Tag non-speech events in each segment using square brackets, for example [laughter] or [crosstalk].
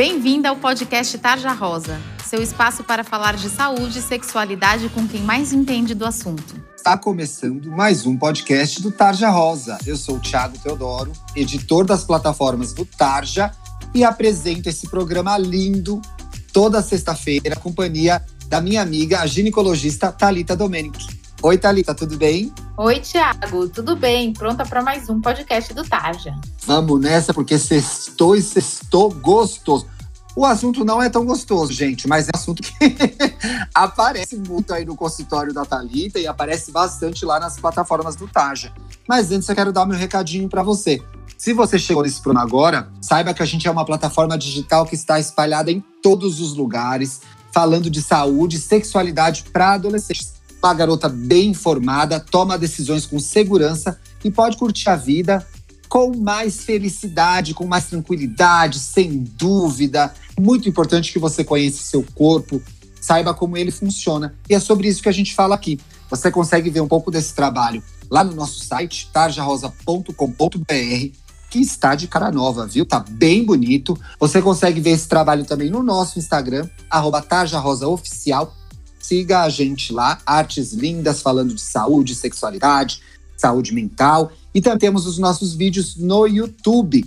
Bem-vinda ao podcast Tarja Rosa, seu espaço para falar de saúde e sexualidade com quem mais entende do assunto. Está começando mais um podcast do Tarja Rosa. Eu sou o Thiago Teodoro, editor das plataformas do Tarja e apresento esse programa lindo toda sexta-feira, companhia da minha amiga, a ginecologista Talita Domenic. Oi, Thalita, tudo bem? Oi, Tiago, tudo bem? Pronta para mais um podcast do Tarja. Vamos nessa, porque sextou e sextou gostoso. O assunto não é tão gostoso, gente, mas é assunto que [laughs] aparece muito aí no consultório da Thalita e aparece bastante lá nas plataformas do Tarja. Mas antes eu quero dar meu recadinho para você. Se você chegou nesse programa agora, saiba que a gente é uma plataforma digital que está espalhada em todos os lugares, falando de saúde e sexualidade para adolescentes uma garota bem informada, toma decisões com segurança e pode curtir a vida com mais felicidade, com mais tranquilidade, sem dúvida. Muito importante que você conheça seu corpo, saiba como ele funciona. E é sobre isso que a gente fala aqui. Você consegue ver um pouco desse trabalho lá no nosso site, tarjarosa.com.br, que está de cara nova, viu? Tá bem bonito. Você consegue ver esse trabalho também no nosso Instagram, tarjarosaoficial Siga a gente lá, artes lindas falando de saúde, sexualidade, saúde mental. E também temos os nossos vídeos no YouTube.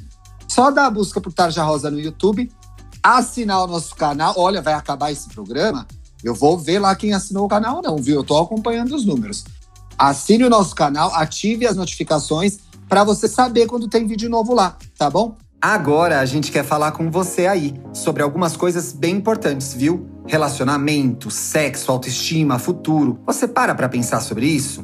Só dá a busca por Tarja Rosa no YouTube, assinar o nosso canal. Olha, vai acabar esse programa. Eu vou ver lá quem assinou o canal, não, viu? Eu tô acompanhando os números. Assine o nosso canal, ative as notificações para você saber quando tem vídeo novo lá, tá bom? Agora a gente quer falar com você aí sobre algumas coisas bem importantes, viu? Relacionamento, sexo, autoestima, futuro. Você para pra pensar sobre isso?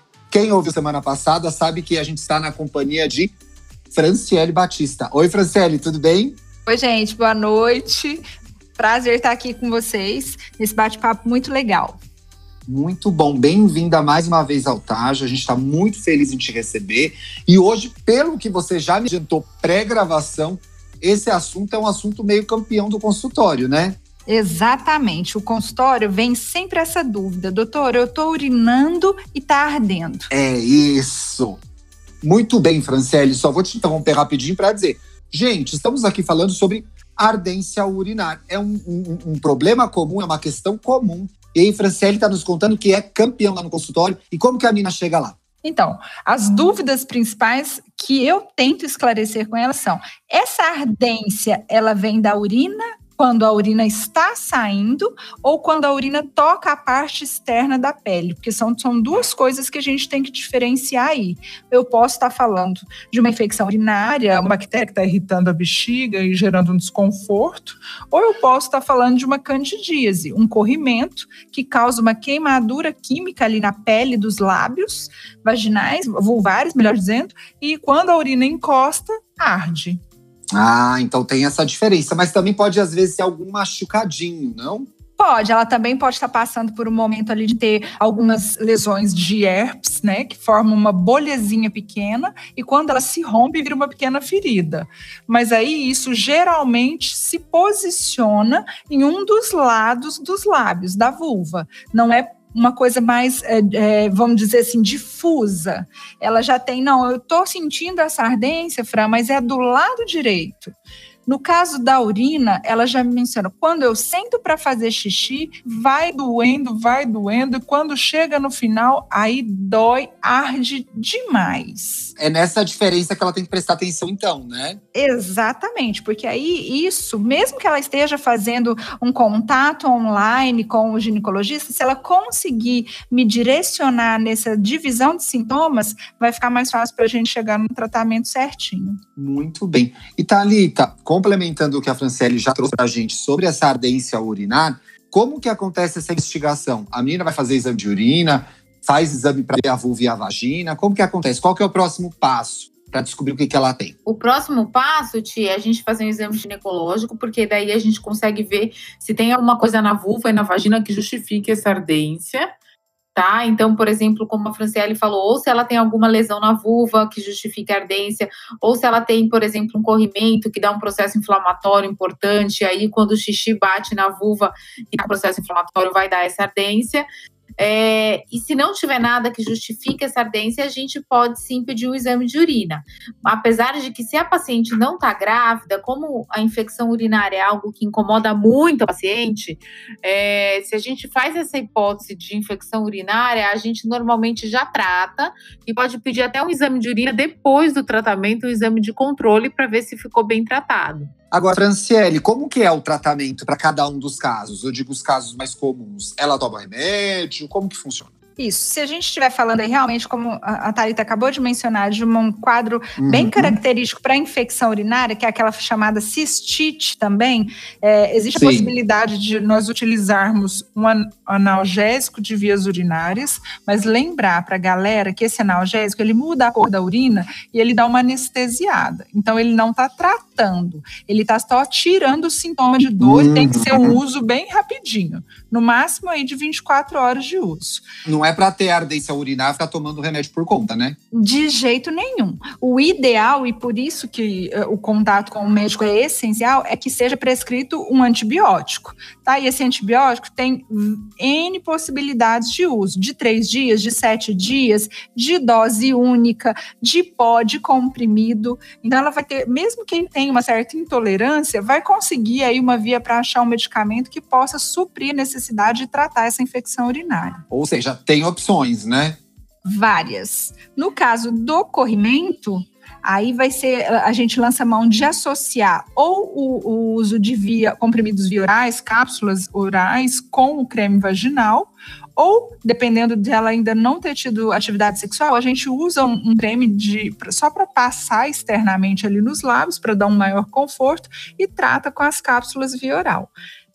quem ouviu semana passada sabe que a gente está na companhia de Franciele Batista. Oi, Franciele, tudo bem? Oi, gente, boa noite. Prazer estar aqui com vocês nesse bate-papo muito legal. Muito bom, bem-vinda mais uma vez ao Tajo. A gente está muito feliz em te receber. E hoje, pelo que você já me adiantou pré-gravação, esse assunto é um assunto meio campeão do consultório, né? Exatamente. O consultório vem sempre essa dúvida. Doutor, eu estou urinando e está ardendo. É isso. Muito bem, Franciele. Só vou te interromper rapidinho para dizer. Gente, estamos aqui falando sobre ardência urinar. É um, um, um problema comum, é uma questão comum. E aí, Franciele está nos contando que é campeão lá no consultório. E como que a mina chega lá? Então, as dúvidas principais que eu tento esclarecer com ela são: essa ardência, ela vem da urina quando a urina está saindo ou quando a urina toca a parte externa da pele, porque são, são duas coisas que a gente tem que diferenciar aí. Eu posso estar falando de uma infecção urinária, uma bactéria que está irritando a bexiga e gerando um desconforto, ou eu posso estar falando de uma candidíase, um corrimento que causa uma queimadura química ali na pele dos lábios vaginais, vulvares, melhor dizendo, e quando a urina encosta, arde. Ah, então tem essa diferença. Mas também pode, às vezes, ser algum machucadinho, não? Pode, ela também pode estar passando por um momento ali de ter algumas lesões de herpes, né, que formam uma bolhazinha pequena e quando ela se rompe vira uma pequena ferida. Mas aí isso geralmente se posiciona em um dos lados dos lábios da vulva. Não é uma coisa mais, é, é, vamos dizer assim, difusa. Ela já tem, não, eu estou sentindo essa ardência, Fran, mas é do lado direito. No caso da urina, ela já menciona, quando eu sento para fazer xixi, vai doendo, vai doendo, e quando chega no final, aí dói, arde demais. É nessa diferença que ela tem que prestar atenção, então, né? Exatamente, porque aí isso, mesmo que ela esteja fazendo um contato online com o ginecologista, se ela conseguir me direcionar nessa divisão de sintomas, vai ficar mais fácil para a gente chegar no tratamento certinho. Muito bem. E Thalita, complementando o que a Franciele já trouxe para a gente sobre essa ardência urinar, como que acontece essa investigação? A menina vai fazer exame de urina, faz exame para ver a vulva e a vagina, como que acontece? Qual que é o próximo passo? para descobrir o que, que ela tem. O próximo passo, Tia, é a gente fazer um exame ginecológico, porque daí a gente consegue ver se tem alguma coisa na vulva e na vagina que justifique essa ardência. Tá? Então, por exemplo, como a Franciele falou, ou se ela tem alguma lesão na vulva que justifique a ardência, ou se ela tem, por exemplo, um corrimento que dá um processo inflamatório importante, aí quando o xixi bate na vulva e o processo inflamatório vai dar essa ardência. É, e se não tiver nada que justifique essa ardência, a gente pode sim pedir um exame de urina. Apesar de que, se a paciente não está grávida, como a infecção urinária é algo que incomoda muito a paciente, é, se a gente faz essa hipótese de infecção urinária, a gente normalmente já trata e pode pedir até um exame de urina depois do tratamento, um exame de controle para ver se ficou bem tratado. Agora, Franciele, como que é o tratamento para cada um dos casos? Eu digo os casos mais comuns. Ela toma remédio? Como que funciona? Isso. Se a gente estiver falando aí realmente, como a Thalita acabou de mencionar, de um quadro uhum. bem característico para infecção urinária, que é aquela chamada cistite também, é, existe Sim. a possibilidade de nós utilizarmos um analgésico de vias urinárias, mas lembrar para a galera que esse analgésico ele muda a cor da urina e ele dá uma anestesiada. Então ele não está tratando, ele está só tirando o sintoma de dor uhum. e tem que ser um uhum. uso bem rapidinho, no máximo aí de 24 horas de uso. Não é para ter ardência urinar ficar tomando remédio por conta, né? De jeito nenhum. O ideal, e por isso que uh, o contato com o médico é essencial, é que seja prescrito um antibiótico, tá? E esse antibiótico tem N possibilidades de uso, de três dias, de sete dias, de dose única, de pó, de comprimido. Então, ela vai ter, mesmo quem tem uma certa intolerância, vai conseguir aí uma via para achar um medicamento que possa suprir a necessidade de tratar essa infecção urinária. Ou seja, tem opções, né? Várias. No caso do corrimento, aí vai ser a gente lança mão de associar ou o, o, uso de via comprimidos via orais, cápsulas orais com o creme vaginal, ou dependendo dela ainda não ter tido atividade sexual, a gente usa um, um creme de só para passar externamente ali nos lábios para dar um maior conforto e trata com as cápsulas via oral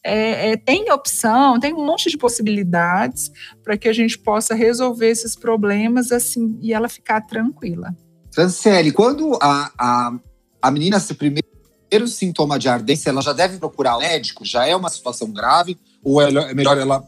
é, é, tem opção, tem um monte de possibilidades para que a gente possa resolver esses problemas assim e ela ficar tranquila. Franciele, quando a, a, a menina se primeiro sintoma de ardência, ela já deve procurar o médico? Já é uma situação grave? Ou é melhor ela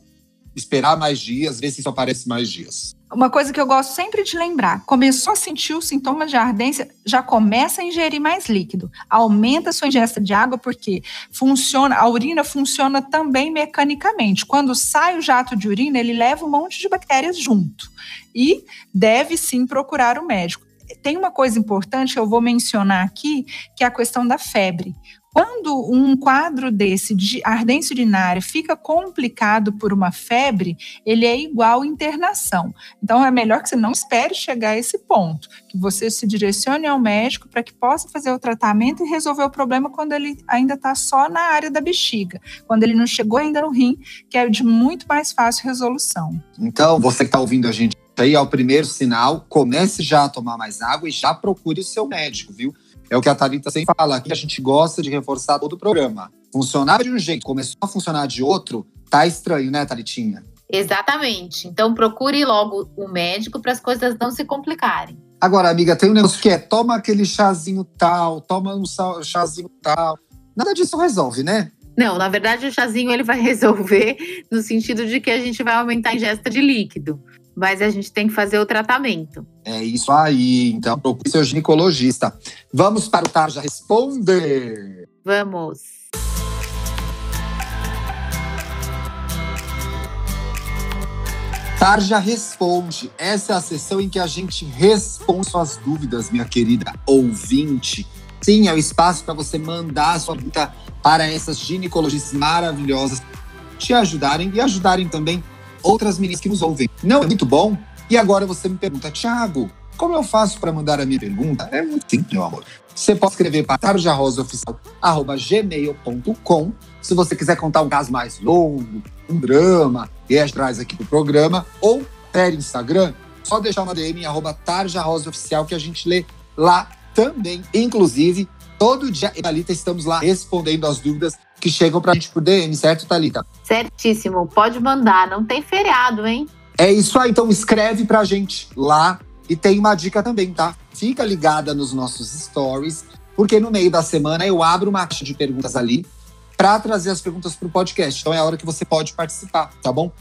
esperar mais dias, ver se isso aparece mais dias? Uma coisa que eu gosto sempre de lembrar: começou a sentir os sintomas de ardência, já começa a ingerir mais líquido. Aumenta a sua ingesta de água, porque funciona, a urina funciona também mecanicamente. Quando sai o jato de urina, ele leva um monte de bactérias junto. E deve sim procurar o médico. Tem uma coisa importante que eu vou mencionar aqui, que é a questão da febre. Quando um quadro desse de ardência urinária fica complicado por uma febre, ele é igual internação. Então é melhor que você não espere chegar a esse ponto, que você se direcione ao médico para que possa fazer o tratamento e resolver o problema quando ele ainda está só na área da bexiga, quando ele não chegou ainda no rim, que é de muito mais fácil resolução. Então, você que está ouvindo a gente aí, é o primeiro sinal, comece já a tomar mais água e já procure o seu médico, viu? É o que a Thalita sempre fala, aqui a gente gosta de reforçar todo o programa. Funcionava de um jeito, começou a funcionar de outro, tá estranho, né, Thalitinha? Exatamente. Então procure logo o médico para as coisas não se complicarem. Agora, amiga, tem um negócio que é toma aquele chazinho tal, toma um chazinho tal. Nada disso resolve, né? Não, na verdade o chazinho ele vai [laughs] resolver no sentido de que a gente vai aumentar a ingesta de líquido mas a gente tem que fazer o tratamento. É isso aí. Então, procure seu ginecologista. Vamos para o Tarja Responder. Vamos. Tarja Responde. Essa é a sessão em que a gente responde suas dúvidas, minha querida ouvinte. Sim, é o espaço para você mandar a sua pergunta para essas ginecologistas maravilhosas te ajudarem e ajudarem também outras meninas que nos ouvem. Não é muito bom? E agora você me pergunta, Thiago, como eu faço para mandar a minha pergunta? É muito simples, meu amor. Você pode escrever para tarjarosaoficial.gmail.com se você quiser contar um caso mais longo, um drama, e a gente traz aqui pro programa, ou per Instagram, só deixar uma DM arroba tarjarosaoficial que a gente lê lá também. Inclusive, todo dia, Thalita, estamos lá respondendo as dúvidas que chegam pra gente por DM, certo, Thalita? Certíssimo, pode mandar, não tem feriado, hein? É isso aí, então escreve pra gente lá. E tem uma dica também, tá? Fica ligada nos nossos stories, porque no meio da semana eu abro uma caixa de perguntas ali para trazer as perguntas para o podcast. Então é a hora que você pode participar, tá bom?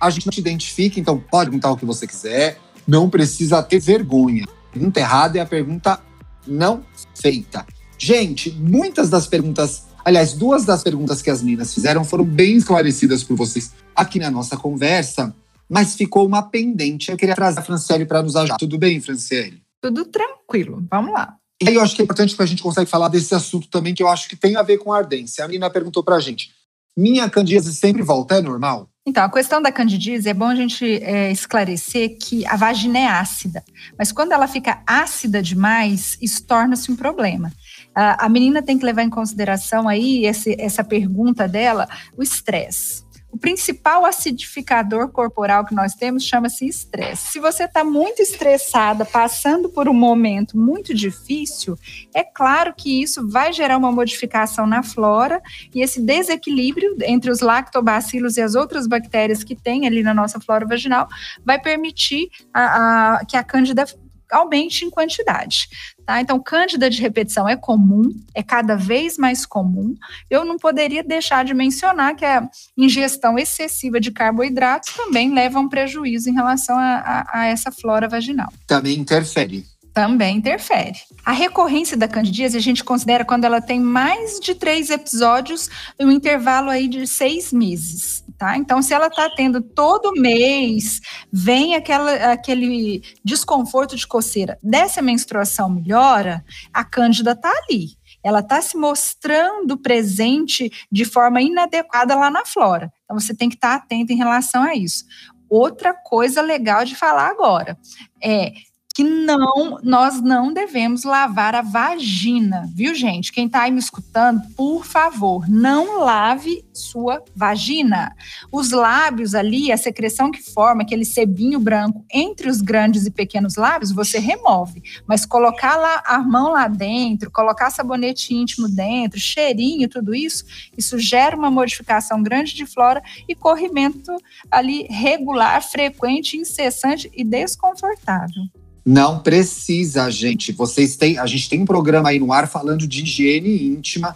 A gente não te identifica, então pode perguntar o que você quiser. Não precisa ter vergonha. Pergunta errada é a pergunta não feita. Gente, muitas das perguntas, aliás, duas das perguntas que as meninas fizeram foram bem esclarecidas por vocês aqui na nossa conversa mas ficou uma pendente. Eu queria trazer a Franciele para nos ajudar. Tudo bem, Franciele? Tudo tranquilo. Vamos lá. E aí eu acho que é importante que a gente consegue falar desse assunto também, que eu acho que tem a ver com a ardência. A menina perguntou para a gente, minha candidíase sempre volta, é normal? Então, a questão da candidíase é bom a gente é, esclarecer que a vagina é ácida, mas quando ela fica ácida demais, isso torna-se um problema. A, menina tem que levar em consideração aí esse, essa pergunta dela, o estresse. O principal acidificador corporal que nós temos chama-se estresse. Se você está muito estressada, passando por um momento muito difícil, é claro que isso vai gerar uma modificação na flora e esse desequilíbrio entre os lactobacilos e as outras bactérias que tem ali na nossa flora vaginal vai permitir a, a, que a cândida aumente em quantidade. Tá? Então, cândida de repetição é comum, é cada vez mais comum. Eu não poderia deixar de mencionar que a ingestão excessiva de carboidratos também leva a um prejuízo em relação a, a, a essa flora vaginal. Também interfere também interfere. A recorrência da candidíase a gente considera quando ela tem mais de três episódios em um intervalo aí de seis meses, tá? Então, se ela está tendo todo mês, vem aquela, aquele desconforto de coceira, dessa menstruação melhora, a cândida está ali. Ela está se mostrando presente de forma inadequada lá na flora. Então, você tem que estar tá atento em relação a isso. Outra coisa legal de falar agora é que não, nós não devemos lavar a vagina, viu, gente? Quem está aí me escutando, por favor, não lave sua vagina. Os lábios ali, a secreção que forma aquele sebinho branco entre os grandes e pequenos lábios, você remove. Mas colocar lá a mão lá dentro, colocar sabonete íntimo dentro, cheirinho, tudo isso, isso gera uma modificação grande de flora e corrimento ali regular, frequente, incessante e desconfortável. Não precisa, gente. Vocês têm, a gente tem um programa aí no ar falando de higiene íntima.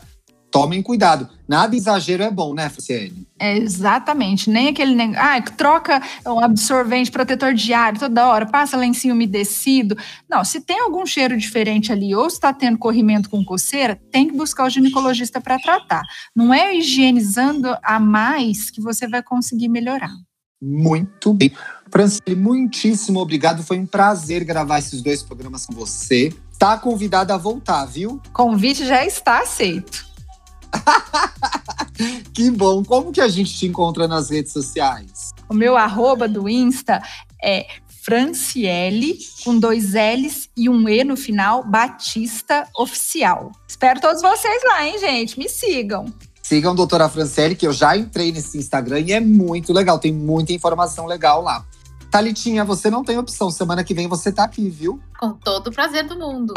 Tomem cuidado. Nada exagero é bom, né, Franciele? É, exatamente. Nem aquele negócio. Ah, troca um absorvente, protetor diário toda hora, passa lencinho umedecido. Não, se tem algum cheiro diferente ali ou está tendo corrimento com coceira, tem que buscar o ginecologista para tratar. Não é higienizando a mais que você vai conseguir melhorar. Muito bem. Francine, muitíssimo obrigado. Foi um prazer gravar esses dois programas com você. Tá convidada a voltar, viu? Convite já está aceito. [laughs] que bom. Como que a gente te encontra nas redes sociais? O meu arroba do Insta é Franciele, com dois L's e um E no final, Batista Oficial. Espero todos vocês lá, hein, gente? Me sigam. Sigam doutora Franciele, que eu já entrei nesse Instagram e é muito legal, tem muita informação legal lá. Talitinha, você não tem opção. Semana que vem você tá aqui, viu? Com todo o prazer do mundo.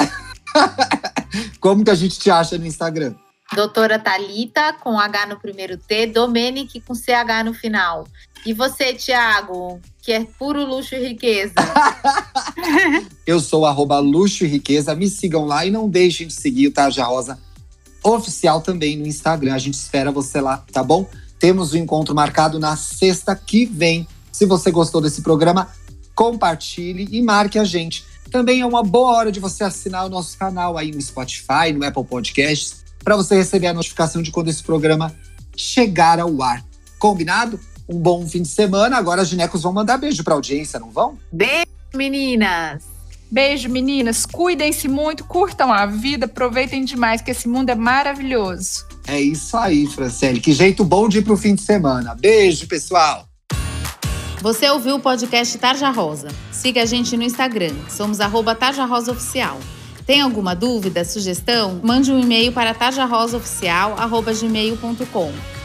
[laughs] Como que a gente te acha no Instagram? Doutora Talita com H no primeiro T, Domenic com CH no final. E você, Thiago, que é puro luxo e riqueza. [laughs] Eu sou arroba luxo e riqueza. Me sigam lá e não deixem de seguir o Tarja Rosa oficial também no Instagram. A gente espera você lá, tá bom? Temos o um encontro marcado na sexta que vem. Se você gostou desse programa, compartilhe e marque a gente. Também é uma boa hora de você assinar o nosso canal aí no Spotify, no Apple Podcasts, para você receber a notificação de quando esse programa chegar ao ar. Combinado? Um bom fim de semana. Agora as ginecos vão mandar beijo para audiência, não vão? Beijo, meninas! Beijo, meninas. Cuidem-se muito, curtam a vida, aproveitem demais, que esse mundo é maravilhoso. É isso aí, Franciele. Que jeito bom de ir pro fim de semana. Beijo, pessoal. Você ouviu o podcast Tarja Rosa? Siga a gente no Instagram. Somos arroba Tarja Rosa Oficial. Tem alguma dúvida, sugestão? Mande um e-mail para tarjarosaoficial.gmail.com.